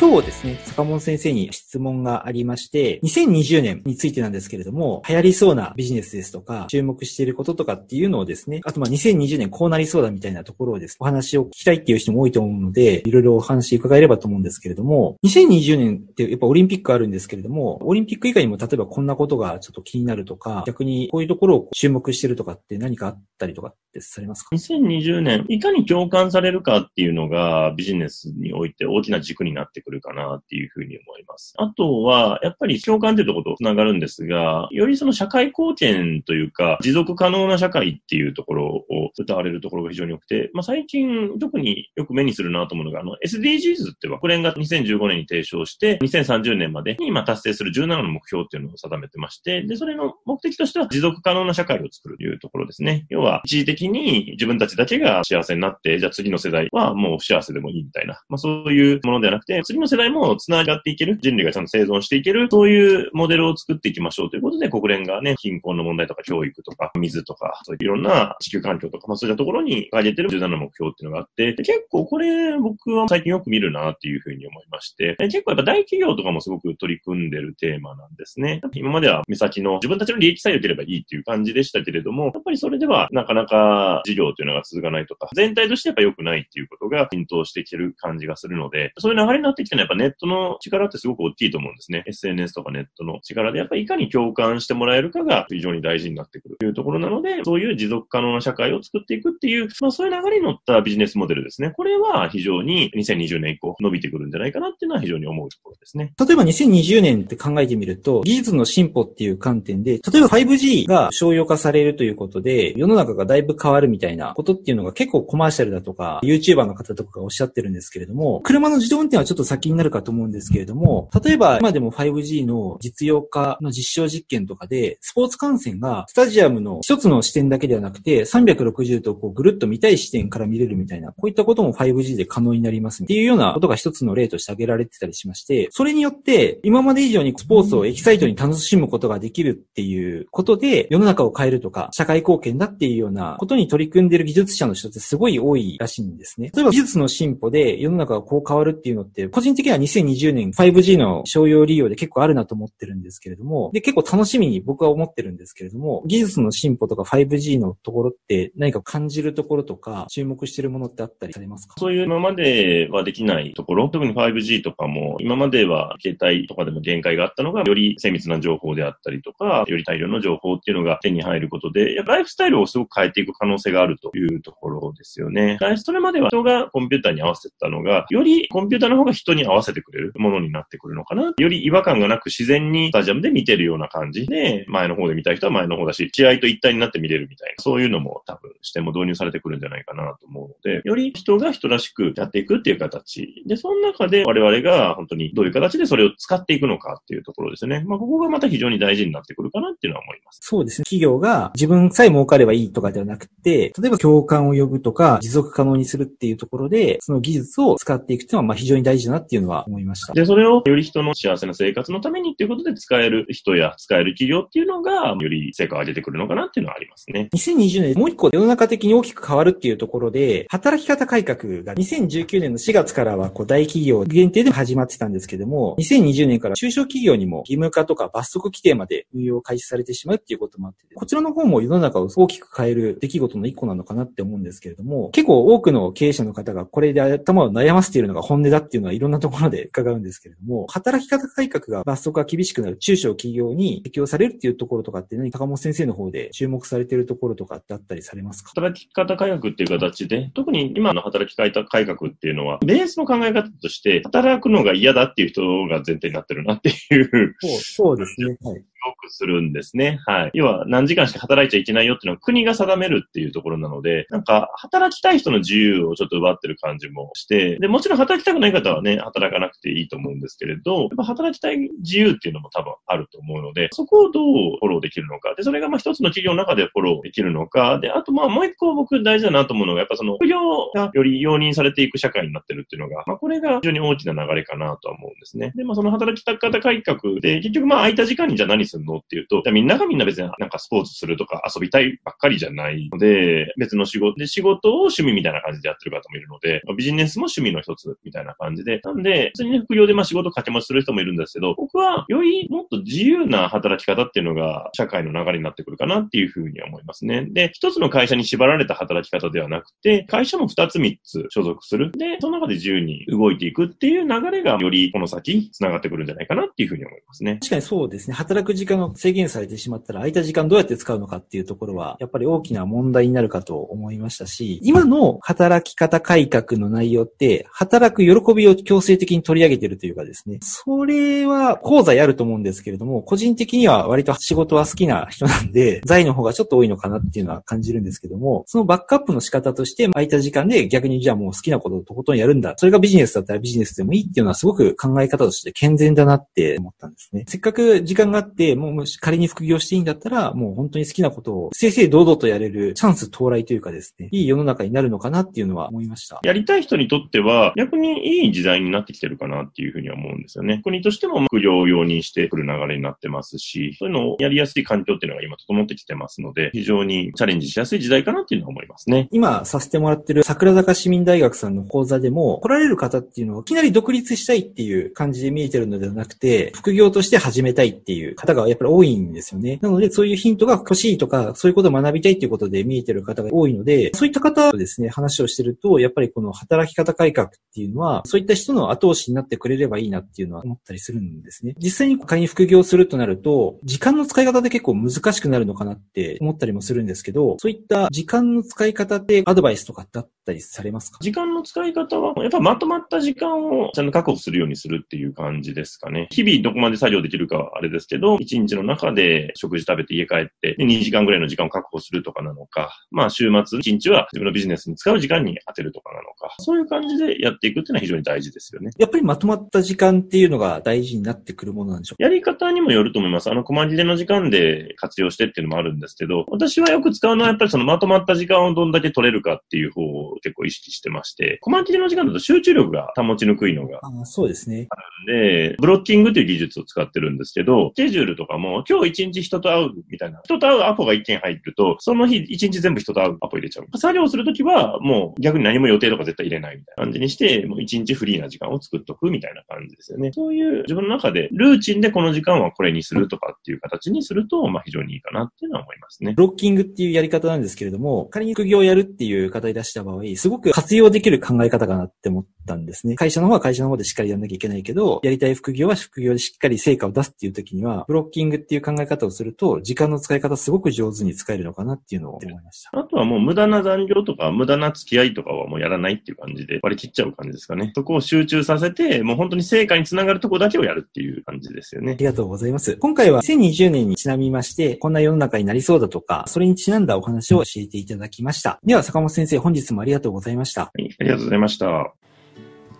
今日ですね、坂本先生に質問がありまして、2020年についてなんですけれども、流行りそうなビジネスですとか、注目していることとかっていうのをですね、あとまあ2020年こうなりそうだみたいなところをです、ねお話を聞きたいっていう人も多いと思うので、いろいろお話伺えればと思うんですけれども、2020年ってやっぱオリンピックあるんですけれども、オリンピック以外にも例えばこんなことがちょっと気になるとか、逆にこういうところを注目してるとかって何かあったりとかってされますか ?2020 年、いかに共感されるかっていうのがビジネスにおいて大きな軸になってくるかなっていうふうに思います。あとは、やっぱり共感というところと繋がるんですが、よりその社会貢献というか、持続可能な社会っていうところを歌われるところが非常に多くて、まあ最近特によく目にするなと思うのが、あの SDGs って国連が2015年に提唱して、2030年までに今達成する17の目標っていうのを定めてまして、で、それの目的としては持続可能な社会を作るというところですね。要は、一時的に自分たちだけが幸せになって、じゃあ次の世代はもう不幸せでもいいみたいな、まあそういうものではなくて、次の世代も繋がっていける、人類がちゃんと生存していける、そういうモデルを作っていきましょうということで、国連がね、貧困の問題とか教育とか、水とか、そういういろんな地球環境とか、まあそういったところに挙げてる17の目標っていうのがあって、結構これ僕は最近よく見るなっていうふうに思いまして、結構やっぱ大企業とかもすごく取り組んでるテーマなんですね。今までは目先の自分たちの利益さえ良ければいいっていう感じでしたけれども、やっぱりそれではなかなか事業というのが続かないとか、全体としてやっぱ良くないっていうことが浸透してきてる感じがするので、そういう流れになってきてるのはやっぱネットの力ってすごく大きいと思うんですね。SNS とかネットの力で、やっぱりいかに共感してもらえるかが非常に大事になってくるというところなので、そういう持続可能な社会を作っていくっていう、まあそういう流れに乗ったビジネスモデルですね。これは非常に2020年以降伸びてくるんじゃないかなっていうのは非常に思うところですね。例えば2020年って考えてみると、技術の進歩っていう観点で、例えば 5G が商用化されるということで、世の中がだいぶ変わるみたいなことっていうのが結構コマーシャルだとか、YouTuber の方とかがおっしゃってるんですけれども、車の自動運転はちょっと先になるかと思うんですけれども、例えば今でも 5G の実用化の実証実験とかで、スポーツ観戦がスタジアムの一つの視点だけではなくて、360度こうぐるっと見たい視点から見れるみたいな、こういったことも 5G で可能になりますっていうようなことが一つの例として挙げられてたりしまして、それによって今まで以上にスポーツをエキサイトに楽しむことができるっていうことで、世の中を変えるとか、社会貢献だっていうようなことに取り組んでいる技術者の人ってすごい多いらしいんですね。例えば技術の進歩で世の中がこう変わるっていうのって、個人人的には2020年 5G の商用利用で結構あるなと思ってるんですけれども、で、結構楽しみに僕は思ってるんですけれども、技術の進歩とか 5G のところって何か感じるところとか、注目してるものってあったりされますかそういう今まではできないところ、特に 5G とかも、今までは携帯とかでも限界があったのが、より精密な情報であったりとか、より大量の情報っていうのが手に入ることで、やっぱライフスタイルをすごく変えていく可能性があるというところですよね。それまでは人がコンピューターに合わせてたのが、よりコンピューターの方が人にに合わせてくれるものになってくるのかな。より違和感がなく自然にスタジアムで見てるような感じで、前の方で見たい人は前の方だし、試合と一体になって見れるみたいな、そういうのも多分視点も導入されてくるんじゃないかなと思うので、より人が人らしくやっていくっていう形。で、その中で我々が本当にどういう形でそれを使っていくのかっていうところですね。まあ、ここがまた非常に大事になってくるかなっていうのは思います。そうですね。企業が自分さえ儲かればいいとかではなくて、例えば共感を呼ぶとか、持続可能にするっていうところで、その技術を使っていくっていうのは、まあ非常に大事だなっていうのは思いました。で、それをより人の幸せな生活のためにっていうことで使える人や使える企業っていうのが、より成果を上げてくるのかなっていうのはありますね。2020年、もう一個世の中的に大きく変わるっていうところで、働き方改革が2019年の4月からはこう大企業限定で始まってたんですけども、2020年から中小企業にも義務化とか罰則規定まで運用開始されてしまうっていうこともあって、こちらの方も世の中を大きく変える出来事の一個なのかなって思うんですけれども、結構多くの経営者の方がこれで頭を悩ませているのが本音だっていうのはいろんなところで伺うんですけれども、働き方改革が罰則が厳しくなる中小企業に適用されるっていうところとかって何か高本先生の方で注目されているところとかってあったりされますか？働き方改革っていう形で、特に今の働き方改革っていうのは、ベースの考え方として、働くのが嫌だっていう人が前提になってるなっていうそうそうですね。はい。するんですね。はい。要は何時間しか働いちゃいけないよっていうのは国が定めるっていうところなので、なんか働きたい人の自由をちょっと奪ってる感じもして、で、もちろん働きたくない方はね、働かなくていいと思うんですけれど、やっぱ働きたい自由っていうのも多分あると思うので、そこをどうフォローできるのか。で、それがまあ一つの企業の中でフォローできるのか。で、あとまあもう一個僕大事だなと思うのが、やっぱその副業がより容認されていく社会になってるっていうのが、まあこれが非常に大きな流れかなとは思うんですね。で、まあその働き方改革で、結局まあ空いた時間にじゃあ何するのっていうと、みんながみんな別になんかスポーツするとか遊びたいばっかりじゃないので、別の仕事で仕事を趣味みたいな感じでやってる方もいるので、ビジネスも趣味の一つみたいな感じで、なんで、普通にね、副業でまあ仕事掛け持ちする人もいるんですけど、僕はよりもっと自由な働き方っていうのが社会の流れになってくるかなっていうふうに思いますね。で、一つの会社に縛られた働き方ではなくて、会社も二つ三つ所属する。で、その中で自由に動いていくっていう流れがよりこの先繋がってくるんじゃないかなっていうふうに思いますね。確かにそうですね。働く時間が制限されてしまったら空いた時間どうやって使うのかっていうところは、やっぱり大きな問題になるかと思いましたし、今の働き方改革の内容って、働く喜びを強制的に取り上げてるというかですね、それは講座やると思うんですけれども、個人的には割と仕事は好きな人なんで、財の方がちょっと多いのかなっていうのは感じるんですけども、そのバックアップの仕方として、空いた時間で逆にじゃあもう好きなことをとことんやるんだ。それがビジネスだったらビジネスでもいいっていうのはすごく考え方として健全だなって思ったんですね。せっかく時間があって、もう仮に副業していいんだったら、もう本当に好きなことを正々堂々とやれるチャンス到来というかですね、いい世の中になるのかなっていうのは思いました。やりたい人にとっては、逆にいい時代になってきてるかなっていうふうには思うんですよね。国としても副業を容認してくる流れになってますし、そういうのをやりやすい環境っていうのが今整ってきてますので、非常にチャレンジしやすい時代かなっていうのは思いますね。今させてもらってる桜坂市民大学さんの講座でも、来られる方っていうのは、いきなり独立したいっていう感じで見えてるのではなくて、副業として始めたいっていう方がやっぱり多いんですよね。なので、そういうヒントが欲しいとか、そういうことを学びたいっていうことで見えてる方が多いので、そういった方とですね、話をしてると、やっぱりこの働き方改革っていうのは、そういった人の後押しになってくれればいいなっていうのは思ったりするんですね。実際に仮に副業するとなると、時間の使い方で結構難しくなるのかなって思ったりもするんですけど、そういった時間の使い方でアドバイスとかだったりされますか？時間の使い方は、やっぱまとまった時間をちゃんと確保するようにするっていう感じですかね。日々どこまで作業できるかはあれですけど、1日の中で食事食べて家帰って、2時間ぐらいの時間を確保するとかなのか、まあ週末1日は自分のビジネスに使う時間に当てるとかなのか、そういう感じでやっていくっていうのは非常に大事ですよね。やっぱりまとまった時間っていうのが大事になってくるものなんでしょう？やり方にもよると思います。あの、細切れの時間で活用してっていうのもあるんですけど、私はよく使うのはやっぱりそのまとまった時間をどんだけ取れるかっていう方を結構意識してまして、細切れの時間だと集中力が保ちにくいのがあそうですね。あるんで、ブロッキングという技術を使ってるんですけど、スケジュールとかも今日一日人と会うみたいな、人と会うアポが一件入ると、その日一日全部人と会うアポ入れちゃう。作業するときはもう逆に何も予定とか絶対入れないみたいな感じにして、もう一日フリーな時間を作っとくみたいな感じですよね。そういう自分の中でルーチンでこの時間はこれにするとかっていう形にすると、まあ非常にいいかなっていうのは思いますね。ブロッキングっていうやり方なんですけれども、仮に副業をやるっていう方に出した場合、すごく活用できる考え方かなって思ったんですね。会社の方は会社の方でしっかりやんなきゃいけないけど、やりたい副業は副業でしっかり成果を出すっていう時には、ブロッキングっていう考え方をすると、時間の使い方すごく上手に使えるのかなっていうのを思いました。あとはもう無駄な残業とか無駄な付き合いとかはもうやらないっていう感じで割り切っちゃう感じですかね。そこを集中させて、もう本当に成果につながるとこだけをやるっていう感じですよね。ありがとうございます。今回は2020年にちなみまして、こんな世の中になりそうだとか、それにちなんだお話を教えていただきました。では、坂本先生、本日もありがとうございました。はい、ありがとうございました。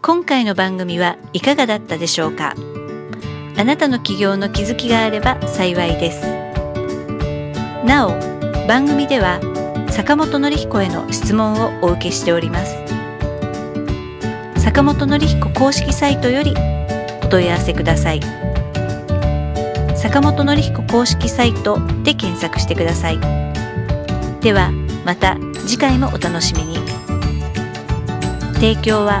今回の番組はいかがだったでしょうか？あなたの起業の気づきがあれば幸いです。なお、番組では坂本典彦への質問をお受けしております。坂本典彦公式サイトよりお問い合わせください。坂本典彦公式サイトで検索してください。ではまた次回もお楽しみに。提供は